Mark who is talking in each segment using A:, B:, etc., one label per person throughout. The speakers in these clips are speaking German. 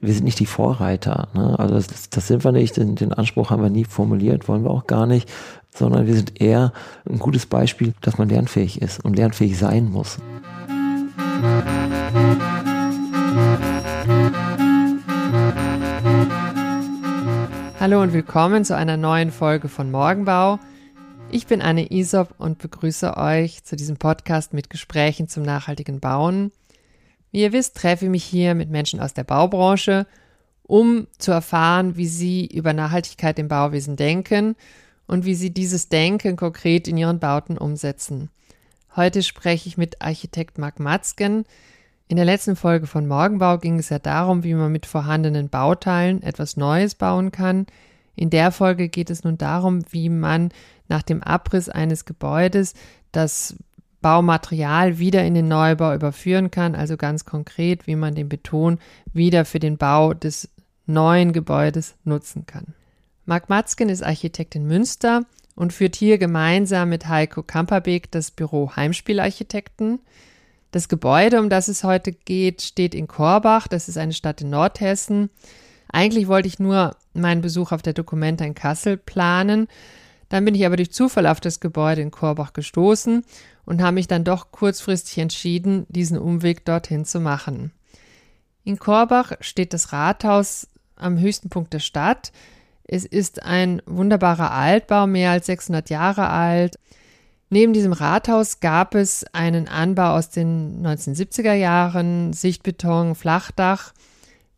A: wir sind nicht die Vorreiter. Ne? Also das, das sind wir nicht, den, den Anspruch haben wir nie formuliert, wollen wir auch gar nicht, sondern wir sind eher ein gutes Beispiel, dass man lernfähig ist und lernfähig sein muss.
B: Hallo und willkommen zu einer neuen Folge von Morgenbau. Ich bin Anne Isop und begrüße euch zu diesem Podcast mit Gesprächen zum nachhaltigen Bauen. Wie ihr wisst, treffe ich mich hier mit Menschen aus der Baubranche, um zu erfahren, wie sie über Nachhaltigkeit im Bauwesen denken und wie sie dieses Denken konkret in ihren Bauten umsetzen. Heute spreche ich mit Architekt Marc Matzken. In der letzten Folge von Morgenbau ging es ja darum, wie man mit vorhandenen Bauteilen etwas Neues bauen kann. In der Folge geht es nun darum, wie man nach dem Abriss eines Gebäudes das Baumaterial wieder in den Neubau überführen kann, also ganz konkret, wie man den Beton wieder für den Bau des neuen Gebäudes nutzen kann. Marc Matzken ist Architekt in Münster und führt hier gemeinsam mit Heiko Kamperbeek das Büro Heimspielarchitekten. Das Gebäude, um das es heute geht, steht in Korbach. Das ist eine Stadt in Nordhessen. Eigentlich wollte ich nur meinen Besuch auf der Dokumenta in Kassel planen. Dann bin ich aber durch Zufall auf das Gebäude in Korbach gestoßen und habe mich dann doch kurzfristig entschieden, diesen Umweg dorthin zu machen. In Korbach steht das Rathaus am höchsten Punkt der Stadt. Es ist ein wunderbarer Altbau, mehr als 600 Jahre alt. Neben diesem Rathaus gab es einen Anbau aus den 1970er Jahren, Sichtbeton, Flachdach,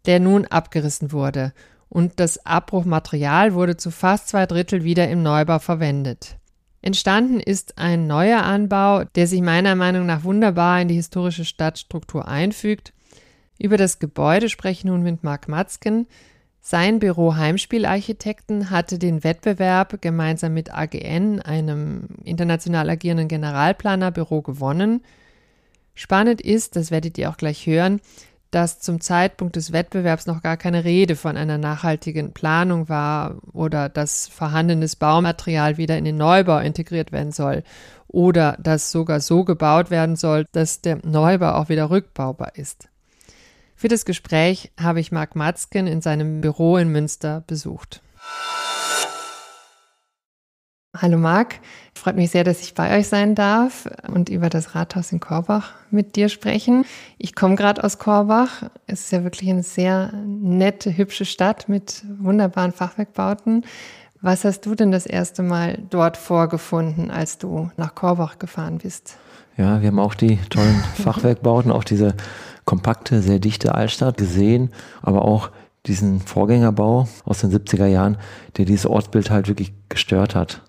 B: der nun abgerissen wurde. Und das Abbruchmaterial wurde zu fast zwei Drittel wieder im Neubau verwendet. Entstanden ist ein neuer Anbau, der sich meiner Meinung nach wunderbar in die historische Stadtstruktur einfügt. Über das Gebäude spreche ich nun mit Marc Matzken. Sein Büro Heimspielarchitekten hatte den Wettbewerb gemeinsam mit AGN, einem international agierenden Generalplanerbüro, gewonnen. Spannend ist, das werdet ihr auch gleich hören, dass zum Zeitpunkt des Wettbewerbs noch gar keine Rede von einer nachhaltigen Planung war oder dass vorhandenes Baumaterial wieder in den Neubau integriert werden soll oder dass sogar so gebaut werden soll, dass der Neubau auch wieder rückbaubar ist. Für das Gespräch habe ich Marc Matzken in seinem Büro in Münster besucht. Hallo Marc, freut mich sehr, dass ich bei euch sein darf und über das Rathaus in Korbach mit dir sprechen. Ich komme gerade aus Korbach. Es ist ja wirklich eine sehr nette, hübsche Stadt mit wunderbaren Fachwerkbauten. Was hast du denn das erste Mal dort vorgefunden, als du nach Korbach gefahren bist?
A: Ja, wir haben auch die tollen Fachwerkbauten, auch diese kompakte, sehr dichte Altstadt gesehen, aber auch diesen Vorgängerbau aus den 70er Jahren, der dieses Ortsbild halt wirklich gestört hat.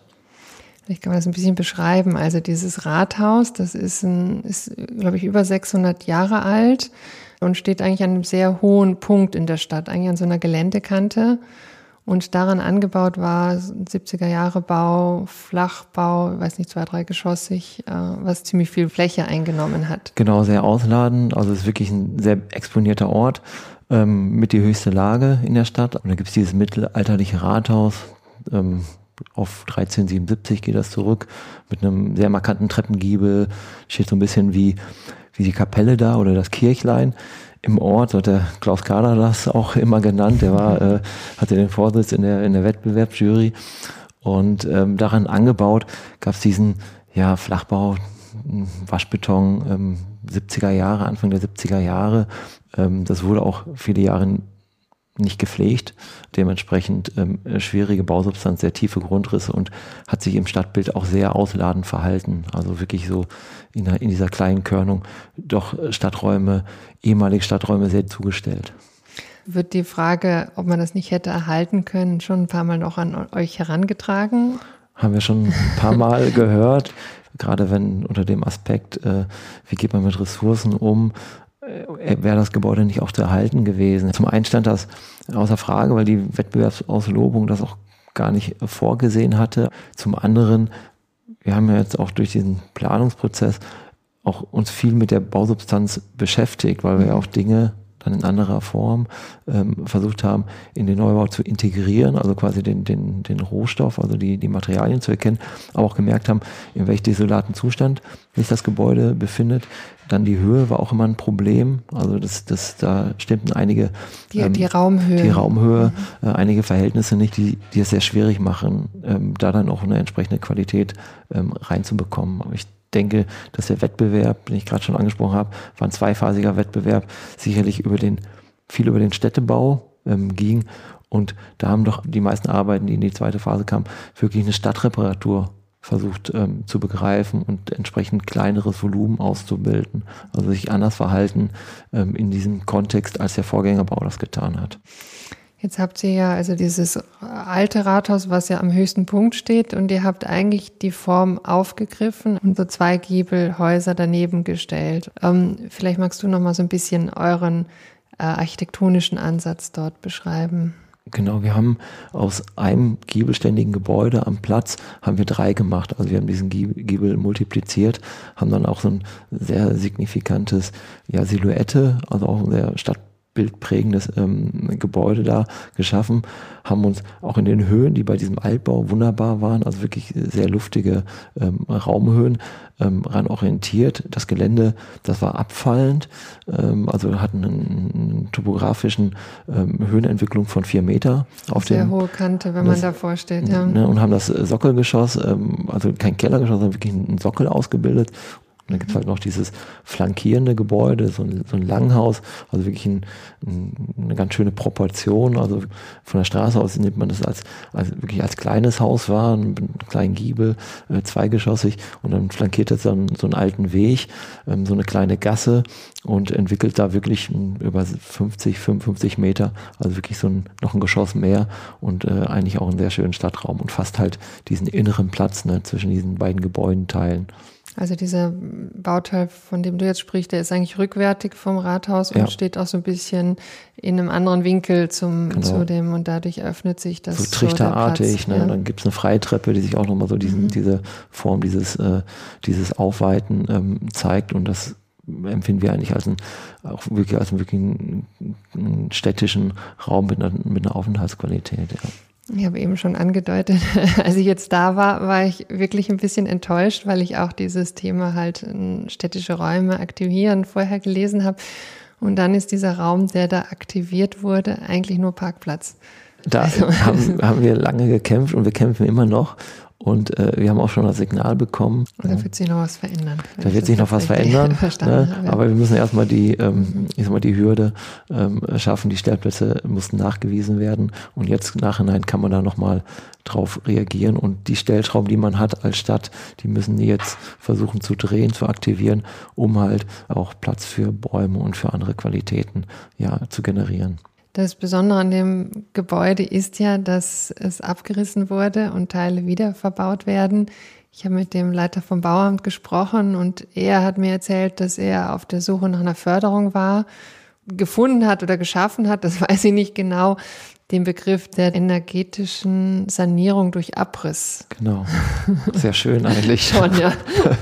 B: Vielleicht kann man das ein bisschen beschreiben. Also dieses Rathaus, das ist, ein, ist glaube ich, über 600 Jahre alt und steht eigentlich an einem sehr hohen Punkt in der Stadt, eigentlich an so einer Geländekante. Und daran angebaut war 70er Jahre Bau, Flachbau, weiß nicht, zwei, drei geschossig, äh, was ziemlich viel Fläche eingenommen hat.
A: Genau, sehr ausladend. Also es ist wirklich ein sehr exponierter Ort ähm, mit die höchste Lage in der Stadt. Und da gibt es dieses mittelalterliche Rathaus, ähm, auf 1377 geht das zurück, mit einem sehr markanten Treppengiebel, steht so ein bisschen wie, wie die Kapelle da oder das Kirchlein. Im Ort, hat der Klaus Kader das auch immer genannt, der war, äh, hatte den Vorsitz in der, in der Wettbewerbsjury. Und ähm, daran angebaut gab es diesen ja, Flachbau, Waschbeton, ähm, 70er Jahre, Anfang der 70er Jahre. Ähm, das wurde auch viele Jahre nicht gepflegt, dementsprechend ähm, schwierige Bausubstanz, sehr tiefe Grundrisse und hat sich im Stadtbild auch sehr ausladend verhalten. Also wirklich so in, in dieser kleinen Körnung doch Stadträume, ehemalige Stadträume sehr zugestellt.
B: Wird die Frage, ob man das nicht hätte erhalten können, schon ein paar Mal noch an euch herangetragen?
A: Haben wir schon ein paar Mal gehört, gerade wenn unter dem Aspekt, äh, wie geht man mit Ressourcen um, wäre das Gebäude nicht auch zu erhalten gewesen. Zum einen stand das außer Frage, weil die Wettbewerbsauslobung das auch gar nicht vorgesehen hatte. Zum anderen, wir haben ja jetzt auch durch diesen Planungsprozess auch uns viel mit der Bausubstanz beschäftigt, weil wir ja auch Dinge dann in anderer Form ähm, versucht haben, in den Neubau zu integrieren, also quasi den, den, den Rohstoff, also die, die Materialien zu erkennen, aber auch gemerkt haben, in welchem desolaten Zustand sich das Gebäude befindet. Dann die Höhe war auch immer ein Problem. Also das, das, da stimmten einige
B: die, ähm, die Raumhöhe,
A: die Raumhöhe, mhm. äh, einige Verhältnisse nicht, die, die es sehr schwierig machen, ähm, da dann auch eine entsprechende Qualität ähm, reinzubekommen. Aber ich denke, dass der Wettbewerb, den ich gerade schon angesprochen habe, war ein zweiphasiger Wettbewerb, sicherlich über den viel über den Städtebau ähm, ging und da haben doch die meisten Arbeiten, die in die zweite Phase kamen, wirklich eine Stadtreparatur versucht ähm, zu begreifen und entsprechend kleineres Volumen auszubilden, also sich anders verhalten ähm, in diesem Kontext, als der Vorgängerbau das getan hat.
B: Jetzt habt ihr ja also dieses alte Rathaus, was ja am höchsten Punkt steht, und ihr habt eigentlich die Form aufgegriffen und so zwei Giebelhäuser daneben gestellt. Ähm, vielleicht magst du noch mal so ein bisschen euren äh, architektonischen Ansatz dort beschreiben.
A: Genau, wir haben aus einem giebelständigen Gebäude am Platz haben wir drei gemacht. Also wir haben diesen Giebel multipliziert, haben dann auch so ein sehr signifikantes ja, Silhouette, also auch ein sehr Stadt bildprägendes ähm, Gebäude da geschaffen, haben uns auch in den Höhen, die bei diesem Altbau wunderbar waren, also wirklich sehr luftige ähm, Raumhöhen, ähm, ran orientiert. Das Gelände, das war abfallend, ähm, also hatten einen, topografischen ähm, Höhenentwicklung von vier Meter auf
B: Sehr
A: dem,
B: hohe Kante, wenn das, man davor steht. Ja.
A: Ne, und haben das Sockelgeschoss, ähm, also kein Kellergeschoss, sondern wirklich einen Sockel ausgebildet und dann gibt es halt noch dieses flankierende Gebäude, so ein, so ein Langhaus, also wirklich ein, ein, eine ganz schöne Proportion. Also von der Straße aus nimmt man das als, als wirklich als kleines Haus wahr, einen kleinen Giebel, äh, zweigeschossig und dann flankiert das dann so einen alten Weg, ähm, so eine kleine Gasse und entwickelt da wirklich über 50, 55 Meter, also wirklich so ein, noch ein Geschoss mehr und äh, eigentlich auch einen sehr schönen Stadtraum und fast halt diesen inneren Platz ne, zwischen diesen beiden Gebäudenteilen.
B: Also dieser Bauteil, von dem du jetzt sprichst, der ist eigentlich rückwärtig vom Rathaus und steht auch so ein bisschen in einem anderen Winkel zum, genau. zu dem und dadurch öffnet sich das.
A: So trichterartig, so ne? Ja. Dann gibt's eine Freitreppe, die sich auch nochmal so diesen, mhm. diese Form, dieses, äh, dieses Aufweiten ähm, zeigt und das empfinden wir eigentlich als ein, auch wirklich als einen, wirklich einen, einen städtischen Raum mit einer, mit einer Aufenthaltsqualität. Ja.
B: Ich habe eben schon angedeutet, als ich jetzt da war, war ich wirklich ein bisschen enttäuscht, weil ich auch dieses Thema halt städtische Räume aktivieren vorher gelesen habe. Und dann ist dieser Raum, der da aktiviert wurde, eigentlich nur Parkplatz.
A: Da also, haben, haben wir lange gekämpft und wir kämpfen immer noch. Und äh, wir haben auch schon das Signal bekommen.
B: Da wird sich noch was verändern.
A: Da wird sich noch was verändern. Ne? Ja. Aber wir müssen erstmal die, ähm, ich sag mal, die Hürde ähm, schaffen. Die Stellplätze mussten nachgewiesen werden. Und jetzt im Nachhinein kann man da nochmal drauf reagieren. Und die Stellschrauben, die man hat als Stadt, die müssen jetzt versuchen zu drehen, zu aktivieren, um halt auch Platz für Bäume und für andere Qualitäten ja, zu generieren.
B: Das Besondere an dem Gebäude ist ja, dass es abgerissen wurde und Teile wieder verbaut werden. Ich habe mit dem Leiter vom Bauamt gesprochen und er hat mir erzählt, dass er auf der Suche nach einer Förderung war, gefunden hat oder geschaffen hat, das weiß ich nicht genau, den Begriff der energetischen Sanierung durch Abriss.
A: Genau. Sehr schön eigentlich.
B: schon, ja.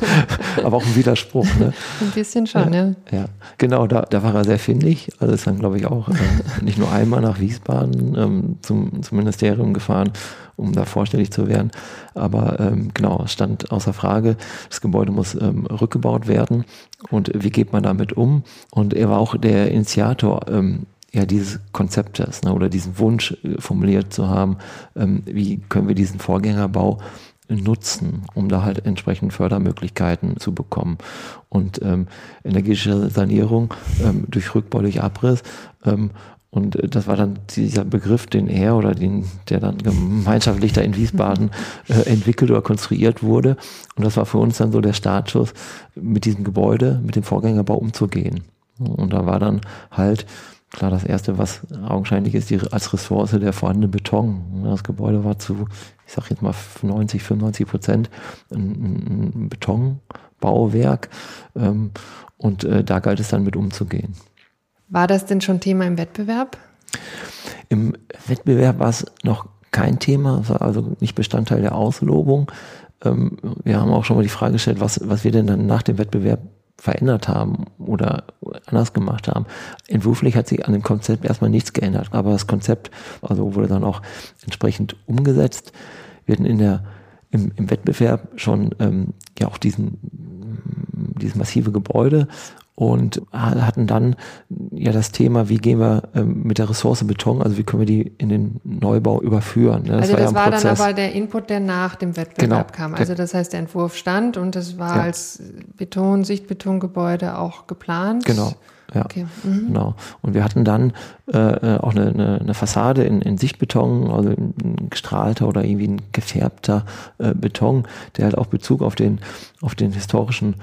A: Aber auch ein Widerspruch, ne?
B: Ein bisschen schon, ja.
A: Ja, ja. genau, da, da war er sehr findig. Also ist dann, glaube ich, auch äh, nicht nur einmal nach Wiesbaden ähm, zum, zum Ministerium gefahren, um da vorstellig zu werden. Aber ähm, genau, es stand außer Frage, das Gebäude muss ähm, rückgebaut werden. Und wie geht man damit um? Und er war auch der Initiator ähm, ja dieses Konzeptes ne, oder diesen Wunsch äh, formuliert zu haben, ähm, wie können wir diesen Vorgängerbau nutzen, um da halt entsprechend Fördermöglichkeiten zu bekommen. Und ähm, energetische Sanierung ähm, durch Rückbau, durch Abriss ähm, und äh, das war dann dieser Begriff, den er oder den, der dann gemeinschaftlich da in Wiesbaden äh, entwickelt oder konstruiert wurde. Und das war für uns dann so der Startschuss, mit diesem Gebäude, mit dem Vorgängerbau umzugehen. Und da war dann halt Klar, das erste, was augenscheinlich ist, die, als Ressource der vorhandene Beton. Das Gebäude war zu, ich sag jetzt mal 90, 95 Prozent ein, ein Betonbauwerk. Ähm, und äh, da galt es dann mit umzugehen.
B: War das denn schon Thema im Wettbewerb?
A: Im Wettbewerb war es noch kein Thema, also nicht Bestandteil der Auslobung. Ähm, wir haben auch schon mal die Frage gestellt, was, was wir denn dann nach dem Wettbewerb verändert haben oder anders gemacht haben. Entwurflich hat sich an dem Konzept erstmal nichts geändert, aber das Konzept also wurde dann auch entsprechend umgesetzt. Wir hatten in der im, im Wettbewerb schon ähm, ja auch diesen dieses massive Gebäude und hatten dann ja das Thema, wie gehen wir ähm, mit der Ressource Beton, also wie können wir die in den Neubau überführen.
B: Ne? Das also war das ja war dann aber der Input, der nach dem Wettbewerb genau. kam. Also das heißt, der Entwurf stand und das war ja. als Beton, Sichtbetongebäude auch geplant.
A: Genau. Ja, okay. mhm. genau. Und wir hatten dann äh, äh, auch eine, eine, eine Fassade in, in Sichtbeton, also ein gestrahlter oder irgendwie ein gefärbter äh, Beton, der halt auch Bezug auf den, auf den historischen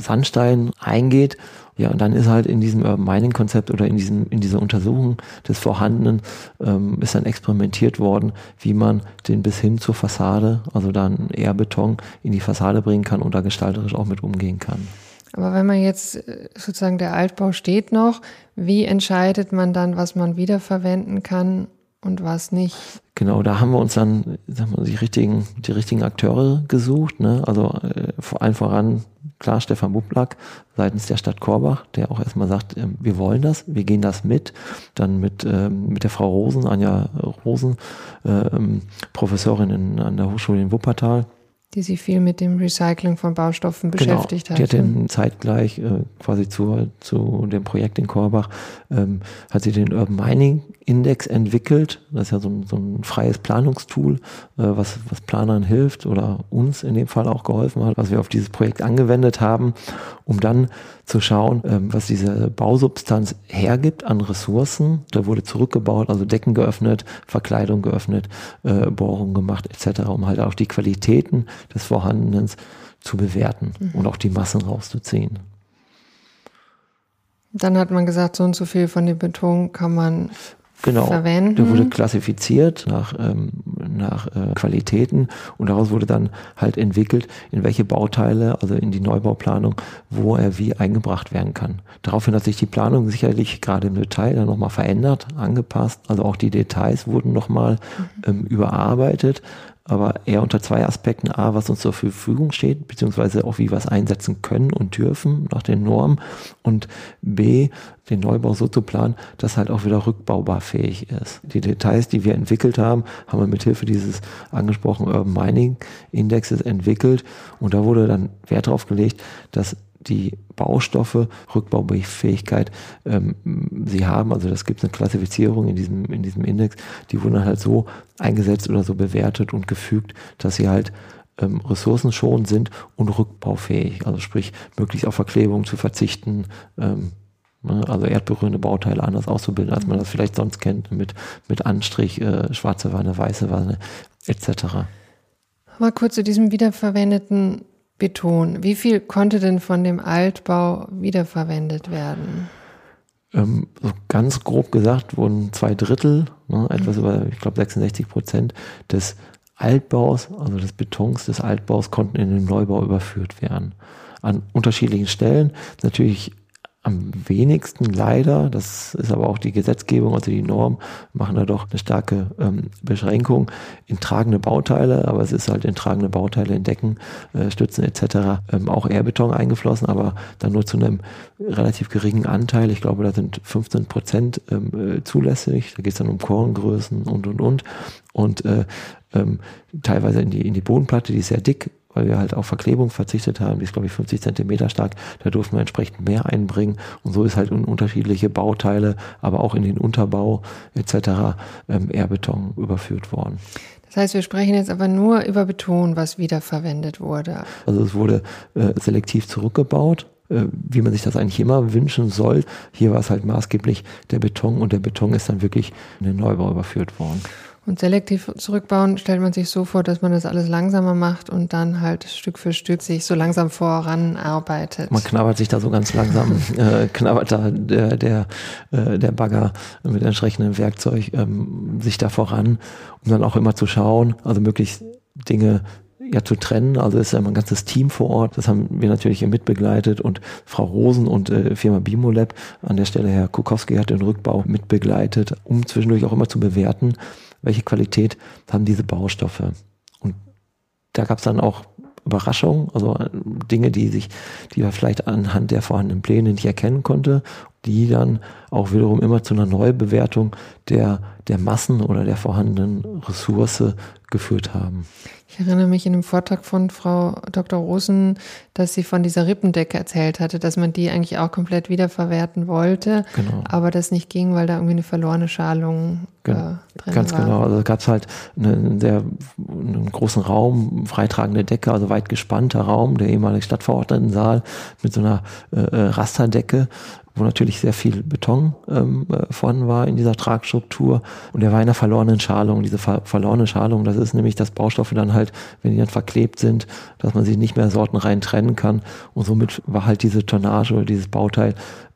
A: Sandstein eingeht. Ja, und dann ist halt in diesem Urban Mining Konzept oder in diesem, in dieser Untersuchung des Vorhandenen, ähm, ist dann experimentiert worden, wie man den bis hin zur Fassade, also dann eher Beton in die Fassade bringen kann und da gestalterisch auch mit umgehen kann.
B: Aber wenn man jetzt äh, sozusagen der Altbau steht noch, wie entscheidet man dann, was man wiederverwenden kann und was nicht?
A: Genau, da haben wir uns dann sagen wir, die richtigen, die richtigen Akteure gesucht. Ne? Also äh, vor allem voran klar Stefan Bublak seitens der Stadt Korbach, der auch erstmal sagt, äh, wir wollen das, wir gehen das mit. Dann mit ähm, mit der Frau Rosen, Anja Rosen, äh, Professorin in, an der Hochschule in Wuppertal
B: die sich viel mit dem Recycling von Baustoffen genau. beschäftigt
A: hat. Die hat den zeitgleich äh, quasi zu, zu dem Projekt in Korbach, ähm, hat sie den Urban Mining Index entwickelt. Das ist ja so ein, so ein freies Planungstool, äh, was, was Planern hilft oder uns in dem Fall auch geholfen hat, was wir auf dieses Projekt angewendet haben, um dann zu schauen, ähm, was diese Bausubstanz hergibt an Ressourcen. Da wurde zurückgebaut, also Decken geöffnet, Verkleidung geöffnet, äh, Bohrungen gemacht etc., um halt auch die Qualitäten des Vorhandenen zu bewerten mhm. und auch die Massen rauszuziehen.
B: Dann hat man gesagt, so und so viel von dem Beton kann man genau, verwenden.
A: Der wurde klassifiziert nach, ähm, nach äh, Qualitäten und daraus wurde dann halt entwickelt, in welche Bauteile, also in die Neubauplanung, wo er wie eingebracht werden kann. Daraufhin hat sich die Planung sicherlich gerade im Detail dann nochmal verändert, angepasst. Also auch die Details wurden nochmal mhm. ähm, überarbeitet aber eher unter zwei Aspekten. A, was uns zur Verfügung steht, beziehungsweise auch wie wir es einsetzen können und dürfen nach den Normen. Und B, den Neubau so zu planen, dass halt auch wieder rückbaubar fähig ist. Die Details, die wir entwickelt haben, haben wir mit Hilfe dieses angesprochenen Urban Mining Indexes entwickelt. Und da wurde dann Wert darauf gelegt, dass die Baustoffe, Rückbaufähigkeit ähm, sie haben. Also das gibt eine Klassifizierung in diesem, in diesem Index. Die wurden halt so eingesetzt oder so bewertet und gefügt, dass sie halt ähm, ressourcenschonend sind und rückbaufähig. Also sprich, möglichst auf Verklebung zu verzichten, ähm, ne, also erdberührende Bauteile anders auszubilden, als man das vielleicht sonst kennt, mit, mit Anstrich, äh, schwarze Wanne, weiße Wanne, etc.
B: Mal kurz zu diesem wiederverwendeten Beton. Wie viel konnte denn von dem Altbau wiederverwendet werden?
A: Ähm, so ganz grob gesagt wurden zwei Drittel, ne, etwas mhm. über, ich glaube 66 Prozent des Altbaus, also des Betons des Altbaus, konnten in den Neubau überführt werden. An unterschiedlichen Stellen. Natürlich am wenigsten leider, das ist aber auch die Gesetzgebung, also die Norm, machen da doch eine starke ähm, Beschränkung in tragende Bauteile, aber es ist halt in tragende Bauteile, in Decken, äh, Stützen etc. Ähm, auch Airbeton eingeflossen, aber dann nur zu einem relativ geringen Anteil. Ich glaube, da sind 15 Prozent ähm, äh, zulässig. Da geht es dann um Korngrößen und und und. Und äh, ähm, teilweise in die, in die Bodenplatte, die ist sehr dick, weil wir halt auf Verklebung verzichtet haben, die ist glaube ich 50 Zentimeter stark, da durften wir entsprechend mehr einbringen und so ist halt in unterschiedliche Bauteile, aber auch in den Unterbau etc. Ähm, Airbeton überführt worden.
B: Das heißt, wir sprechen jetzt aber nur über Beton, was wiederverwendet wurde.
A: Also es wurde äh, selektiv zurückgebaut, äh, wie man sich das eigentlich immer wünschen soll. Hier war es halt maßgeblich der Beton und der Beton ist dann wirklich in den Neubau überführt worden.
B: Und selektiv zurückbauen stellt man sich so vor, dass man das alles langsamer macht und dann halt Stück für Stück sich so langsam voranarbeitet.
A: Man knabbert sich da so ganz langsam, äh, knabbert da der, der, äh, der Bagger mit entsprechendem Werkzeug ähm, sich da voran, um dann auch immer zu schauen, also möglichst Dinge ja zu trennen. Also ist ja immer ein ganzes Team vor Ort. Das haben wir natürlich hier mitbegleitet und Frau Rosen und äh, Firma Bimolab an der Stelle Herr Kukowski hat den Rückbau mitbegleitet, um zwischendurch auch immer zu bewerten, welche Qualität haben diese Baustoffe. Und da gab es dann auch Überraschungen, also äh, Dinge, die sich, die man vielleicht anhand der vorhandenen Pläne nicht erkennen konnte die dann auch wiederum immer zu einer Neubewertung der, der Massen oder der vorhandenen Ressource geführt haben.
B: Ich erinnere mich in einem Vortrag von Frau Dr. Rosen, dass sie von dieser Rippendecke erzählt hatte, dass man die eigentlich auch komplett wiederverwerten wollte, genau. aber das nicht ging, weil da irgendwie eine verlorene Schalung
A: äh, drin Ganz war. genau. Also gab es halt einen sehr einen großen Raum, freitragende Decke, also weit gespannter Raum, der ehemalige Stadtverordnetensaal mit so einer äh, äh Rasterdecke wo natürlich sehr viel Beton ähm, äh, vorhanden war in dieser Tragstruktur und der war in einer verlorenen Schalung. Diese ver verlorene Schalung, das ist nämlich, dass Baustoffe dann halt, wenn die dann verklebt sind, dass man sie nicht mehr sortenrein trennen kann und somit war halt diese Tonnage oder dieses Bauteil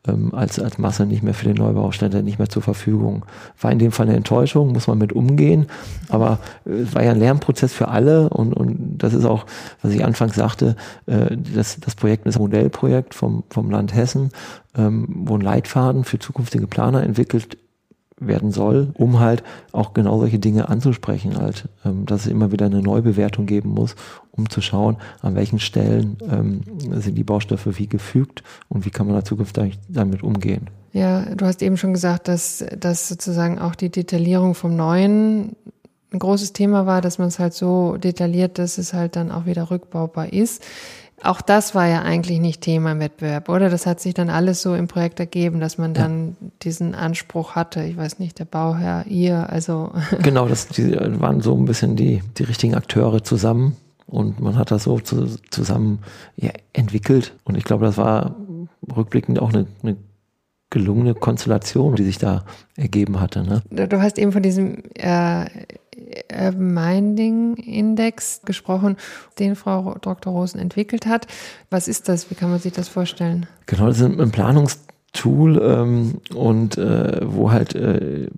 A: ähm, als, als Masse nicht mehr für den Neubauständer nicht mehr zur Verfügung. War in dem Fall eine Enttäuschung, muss man mit umgehen, aber äh, es war ja ein Lernprozess für alle und, und das ist auch, was ich anfangs sagte, äh, das, das Projekt ist ein Modellprojekt vom, vom Land Hessen, ähm, wo ein Leitfaden für zukünftige Planer entwickelt werden soll, um halt auch genau solche Dinge anzusprechen, halt, ähm, dass es immer wieder eine Neubewertung geben muss, um zu schauen, an welchen Stellen ähm, sind die Baustoffe wie gefügt und wie kann man da zukünftig damit umgehen.
B: Ja, du hast eben schon gesagt, dass, dass sozusagen auch die Detaillierung vom Neuen ein großes Thema war, dass man es halt so detailliert, dass es halt dann auch wieder rückbaubar ist. Auch das war ja eigentlich nicht Thema im Wettbewerb, oder? Das hat sich dann alles so im Projekt ergeben, dass man dann ja. diesen Anspruch hatte. Ich weiß nicht, der Bauherr, ihr, also.
A: Genau, das die waren so ein bisschen die, die richtigen Akteure zusammen und man hat das so zu, zusammen ja, entwickelt. Und ich glaube, das war rückblickend auch eine, eine gelungene Konstellation, die sich da ergeben hatte.
B: Ne? Du hast eben von diesem äh, Urban Minding Index gesprochen, den Frau Dr. Rosen entwickelt hat. Was ist das? Wie kann man sich das vorstellen?
A: Genau, das ist ein Planungstool ähm, und äh, wo halt äh,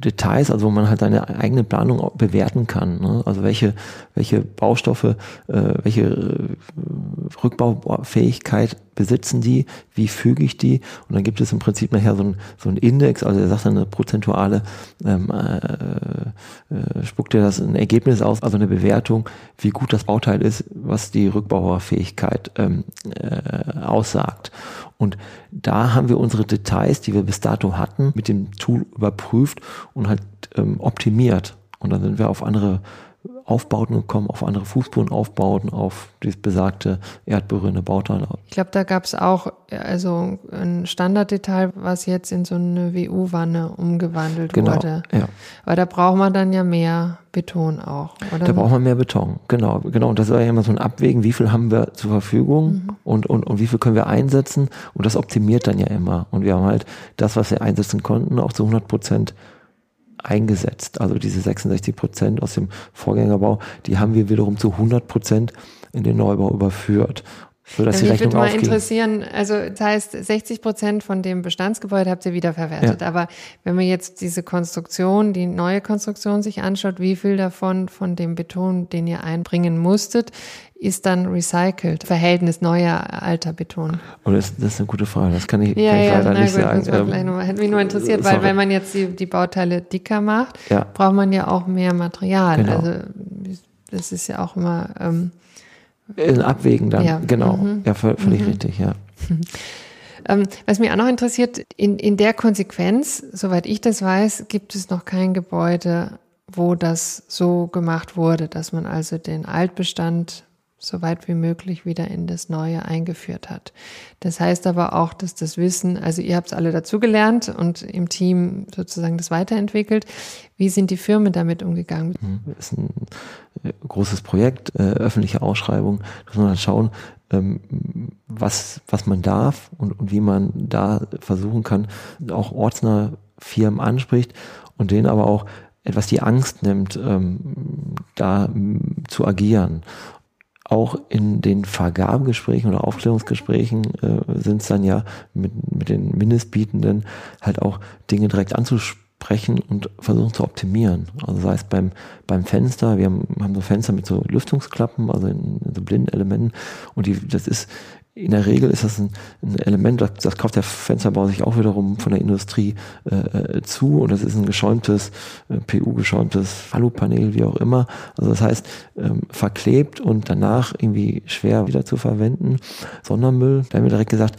A: Details, also wo man halt seine eigene Planung bewerten kann. Ne? Also welche, welche Baustoffe, äh, welche äh, Rückbaufähigkeit besitzen die, wie füge ich die? Und dann gibt es im Prinzip nachher so ein, so ein Index, also er sagt dann eine prozentuale, ähm, äh, äh, spuckt er das ein Ergebnis aus, also eine Bewertung, wie gut das Bauteil ist, was die Rückbaufähigkeit ähm, äh, aussagt. Und da haben wir unsere Details, die wir bis dato hatten, mit dem Tool überprüft und halt ähm, optimiert. Und dann sind wir auf andere Aufbauten gekommen, auf andere Fußbodenaufbauten, auf dieses besagte erdberührende Bauteil.
B: Ich glaube, da gab es auch also ein Standarddetail, was jetzt in so eine WU-Wanne umgewandelt
A: genau,
B: wurde.
A: Ja.
B: Weil da braucht man dann ja mehr Beton auch, oder?
A: Da braucht man mehr Beton, genau, genau. Und das war ja immer so ein Abwägen, wie viel haben wir zur Verfügung mhm. und, und, und wie viel können wir einsetzen. Und das optimiert dann ja immer. Und wir haben halt das, was wir einsetzen konnten, auch zu 100 Prozent eingesetzt. Also diese 66 Prozent aus dem Vorgängerbau, die haben wir wiederum zu 100 Prozent in den Neubau überführt.
B: So dass die Rechnung würde mal interessieren, also das heißt, 60 Prozent von dem Bestandsgebäude habt ihr wiederverwertet. Ja. Aber wenn man jetzt diese Konstruktion, die neue Konstruktion sich anschaut, wie viel davon von dem Beton, den ihr einbringen musstet, ist dann recycelt? Verhältnis neuer alter Beton.
A: Und das, das ist eine gute Frage. Das kann ich,
B: ja,
A: kann
B: ich
A: leider
B: na
A: nicht
B: gut,
A: sagen.
B: Ähm, hätte mich nur interessiert, weil wenn man jetzt die, die Bauteile dicker macht, ja. braucht man ja auch mehr Material. Genau. Also das ist ja auch immer ähm,
A: in Abwägen dann. Ja. Genau. Mhm. Ja, völlig mhm. richtig, ja.
B: Ähm, was mich auch noch interessiert, in, in der Konsequenz, soweit ich das weiß, gibt es noch kein Gebäude, wo das so gemacht wurde, dass man also den Altbestand so weit wie möglich wieder in das Neue eingeführt hat. Das heißt aber auch, dass das Wissen, also ihr habt es alle dazugelernt und im Team sozusagen das weiterentwickelt. Wie sind die Firmen damit umgegangen?
A: Das mhm. ist ein äh, großes Projekt, äh, öffentliche Ausschreibung. Da muss man halt schauen, ähm, was, was man darf und, und wie man da versuchen kann, auch ortsnahe Firmen anspricht und denen aber auch etwas die Angst nimmt, ähm, da zu agieren auch in den Vergabegesprächen oder Aufklärungsgesprächen äh, sind es dann ja mit, mit den Mindestbietenden halt auch Dinge direkt anzusprechen und versuchen zu optimieren. Also sei es beim, beim Fenster, wir haben, haben so Fenster mit so Lüftungsklappen, also in, in so blinden Elementen und die, das ist in der Regel ist das ein, ein Element, das, das, kauft der Fensterbau sich auch wiederum von der Industrie äh, äh zu und das ist ein geschäumtes, äh, PU-geschäumtes Alupanel, wie auch immer. Also das heißt, ähm, verklebt und danach irgendwie schwer wieder zu verwenden. Sondermüll, da haben wir direkt gesagt,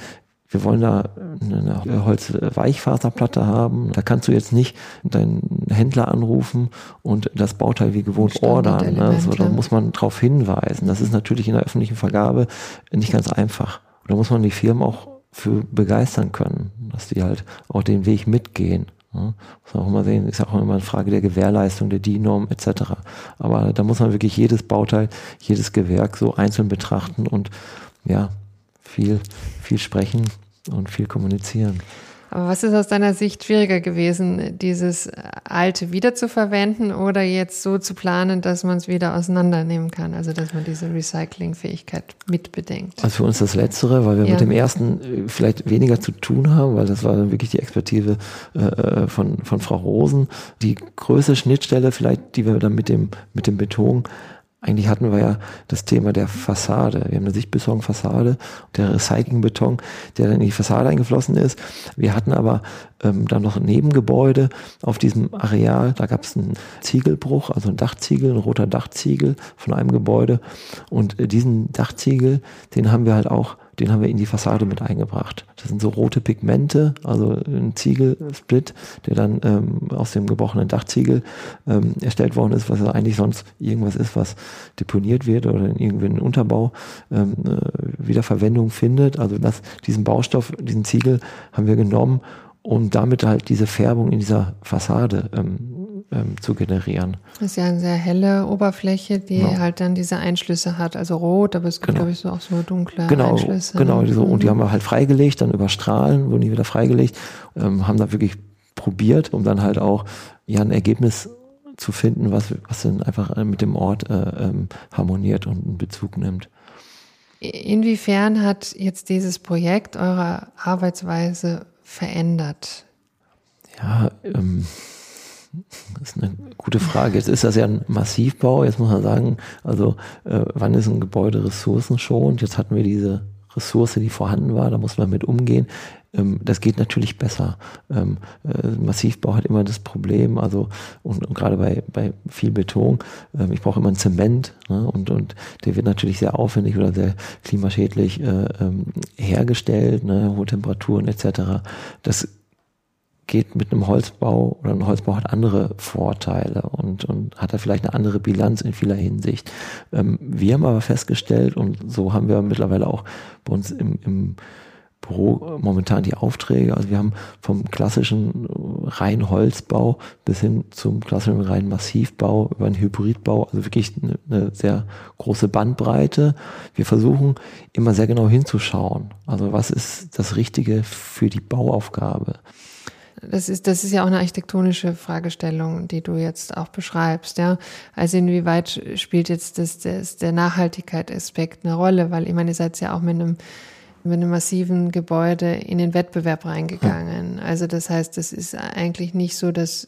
A: wir wollen da eine Holzweichfaserplatte haben. Da kannst du jetzt nicht deinen Händler anrufen und das Bauteil wie gewohnt ordern. Ne? So, da muss man darauf hinweisen. Das ist natürlich in der öffentlichen Vergabe nicht ganz einfach. Da muss man die Firmen auch für begeistern können, dass die halt auch den Weg mitgehen. Ja, muss man auch immer sehen, ist auch immer eine Frage der Gewährleistung, der DIN-Norm etc. Aber da muss man wirklich jedes Bauteil, jedes Gewerk so einzeln betrachten und ja, viel, viel sprechen und viel kommunizieren.
B: Aber was ist aus deiner Sicht schwieriger gewesen, dieses alte wieder zu verwenden oder jetzt so zu planen, dass man es wieder auseinandernehmen kann, also dass man diese Recyclingfähigkeit mitbedenkt?
A: Also für uns das Letztere, weil wir ja. mit dem ersten äh, vielleicht weniger zu tun haben, weil das war dann wirklich die Expertise äh, äh, von, von Frau Rosen. Die größte Schnittstelle vielleicht, die wir dann mit dem, mit dem Beton eigentlich hatten wir ja das Thema der Fassade. Wir haben eine Sichtbeton-Fassade, der Recyclingbeton, der dann in die Fassade eingeflossen ist. Wir hatten aber ähm, dann noch ein Nebengebäude auf diesem Areal. Da gab es einen Ziegelbruch, also ein Dachziegel, ein roter Dachziegel von einem Gebäude. Und äh, diesen Dachziegel, den haben wir halt auch den haben wir in die Fassade mit eingebracht. Das sind so rote Pigmente, also ein Ziegelsplit, der dann ähm, aus dem gebrochenen Dachziegel ähm, erstellt worden ist, was ja eigentlich sonst irgendwas ist, was deponiert wird oder in irgendeinem Unterbau ähm, äh, wieder Verwendung findet. Also das, diesen Baustoff, diesen Ziegel haben wir genommen, um damit halt diese Färbung in dieser Fassade ähm, ähm, zu generieren.
B: Das ist ja eine sehr helle Oberfläche, die genau. halt dann diese Einschlüsse hat, also rot, aber es gibt, genau. glaube ich, so auch so dunkle
A: genau,
B: Einschlüsse.
A: Genau, so, und die mhm. haben wir halt freigelegt, dann über Strahlen wurden die wieder freigelegt, ähm, haben da wirklich probiert, um dann halt auch ja ein Ergebnis zu finden, was, was dann einfach äh, mit dem Ort äh, ähm, harmoniert und einen Bezug nimmt.
B: Inwiefern hat jetzt dieses Projekt eure Arbeitsweise verändert?
A: Ja, ähm, das ist eine gute Frage. Jetzt ist das ja ein Massivbau. Jetzt muss man sagen, also äh, wann ist ein Gebäude ressourcenschonend? Jetzt hatten wir diese Ressource, die vorhanden war, da muss man mit umgehen. Ähm, das geht natürlich besser. Ähm, äh, Massivbau hat immer das Problem, also und, und gerade bei, bei viel Beton, ähm, ich brauche immer einen Zement ne, und, und der wird natürlich sehr aufwendig oder sehr klimaschädlich äh, ähm, hergestellt, ne, hohe Temperaturen etc. Das geht mit einem Holzbau oder ein Holzbau hat andere Vorteile und, und hat da vielleicht eine andere Bilanz in vieler Hinsicht. Ähm, wir haben aber festgestellt und so haben wir mittlerweile auch bei uns im, im Büro momentan die Aufträge. Also wir haben vom klassischen rein Holzbau bis hin zum klassischen rein Massivbau über einen Hybridbau, also wirklich eine, eine, sehr große Bandbreite. Wir versuchen immer sehr genau hinzuschauen. Also was ist das Richtige für die Bauaufgabe?
B: Das ist, das ist ja auch eine architektonische Fragestellung, die du jetzt auch beschreibst, ja. Also inwieweit spielt jetzt das, das der Nachhaltigkeitsaspekt eine Rolle? Weil ich meine, ihr seid ja auch mit einem, mit einem massiven Gebäude in den Wettbewerb reingegangen. Also das heißt, das ist eigentlich nicht so das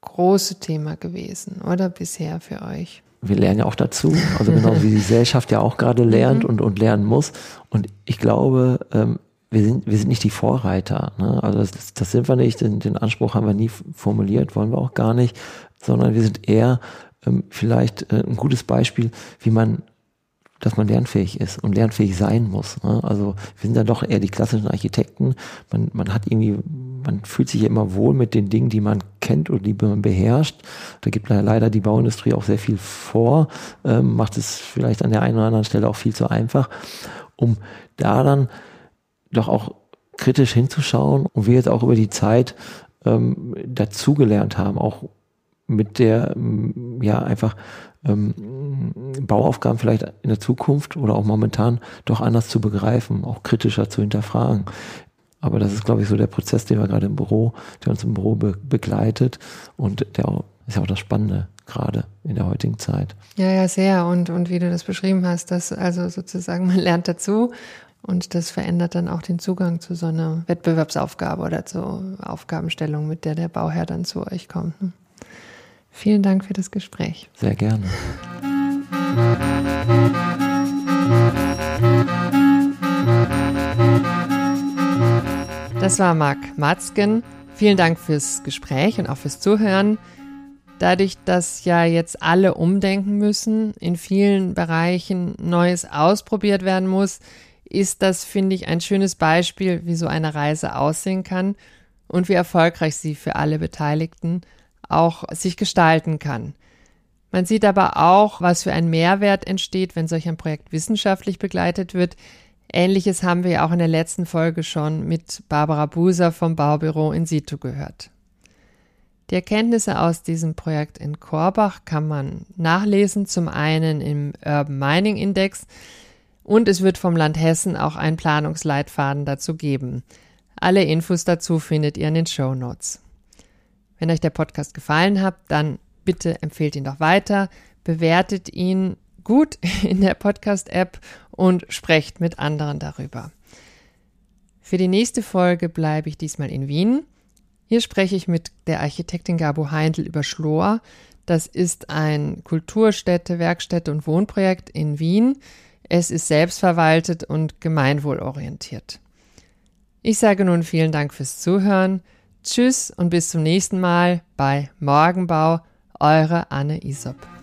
B: große Thema gewesen, oder bisher für euch?
A: wir lernen ja auch dazu, also genau wie die Gesellschaft ja auch gerade lernt mhm. und, und lernen muss. Und ich glaube, ähm, wir sind, wir sind nicht die Vorreiter. Ne? Also das, das sind wir nicht, den, den Anspruch haben wir nie formuliert, wollen wir auch gar nicht, sondern wir sind eher ähm, vielleicht äh, ein gutes Beispiel, wie man dass man lernfähig ist und lernfähig sein muss. Ne? Also wir sind dann doch eher die klassischen Architekten. Man, man hat irgendwie, man fühlt sich ja immer wohl mit den Dingen, die man kennt und die man beherrscht. Da gibt leider die Bauindustrie auch sehr viel vor, ähm, macht es vielleicht an der einen oder anderen Stelle auch viel zu einfach, um da dann doch auch kritisch hinzuschauen und wir jetzt auch über die Zeit ähm, dazugelernt haben, auch mit der, ja, einfach ähm, Bauaufgaben vielleicht in der Zukunft oder auch momentan doch anders zu begreifen, auch kritischer zu hinterfragen. Aber das ist, glaube ich, so der Prozess, den wir gerade im Büro, der uns im Büro be begleitet und der ist ja auch das Spannende gerade in der heutigen Zeit.
B: Ja, ja, sehr. Und, und wie du das beschrieben hast, dass also sozusagen man lernt dazu und das verändert dann auch den Zugang zu so einer Wettbewerbsaufgabe oder zur Aufgabenstellung, mit der der Bauherr dann zu euch kommt. Ne? Vielen Dank für das Gespräch.
A: Sehr gerne.
B: Das war Marc Matzken. Vielen Dank fürs Gespräch und auch fürs Zuhören. Dadurch, dass ja jetzt alle umdenken müssen, in vielen Bereichen Neues ausprobiert werden muss, ist das, finde ich, ein schönes Beispiel, wie so eine Reise aussehen kann und wie erfolgreich sie für alle Beteiligten auch sich gestalten kann. Man sieht aber auch, was für ein Mehrwert entsteht, wenn solch ein Projekt wissenschaftlich begleitet wird. Ähnliches haben wir ja auch in der letzten Folge schon mit Barbara Buser vom Baubüro in situ gehört. Die Erkenntnisse aus diesem Projekt in Korbach kann man nachlesen, zum einen im Urban Mining Index und es wird vom Land Hessen auch einen Planungsleitfaden dazu geben. Alle Infos dazu findet ihr in den Show Notes. Wenn euch der Podcast gefallen hat, dann bitte empfehlt ihn doch weiter, bewertet ihn gut in der Podcast-App und sprecht mit anderen darüber. Für die nächste Folge bleibe ich diesmal in Wien. Hier spreche ich mit der Architektin Gabo Heindl über Schlohr. Das ist ein Kulturstätte, Werkstätte und Wohnprojekt in Wien. Es ist selbstverwaltet und gemeinwohlorientiert. Ich sage nun vielen Dank fürs Zuhören. Tschüss und bis zum nächsten Mal bei Morgenbau, eure Anne Isop.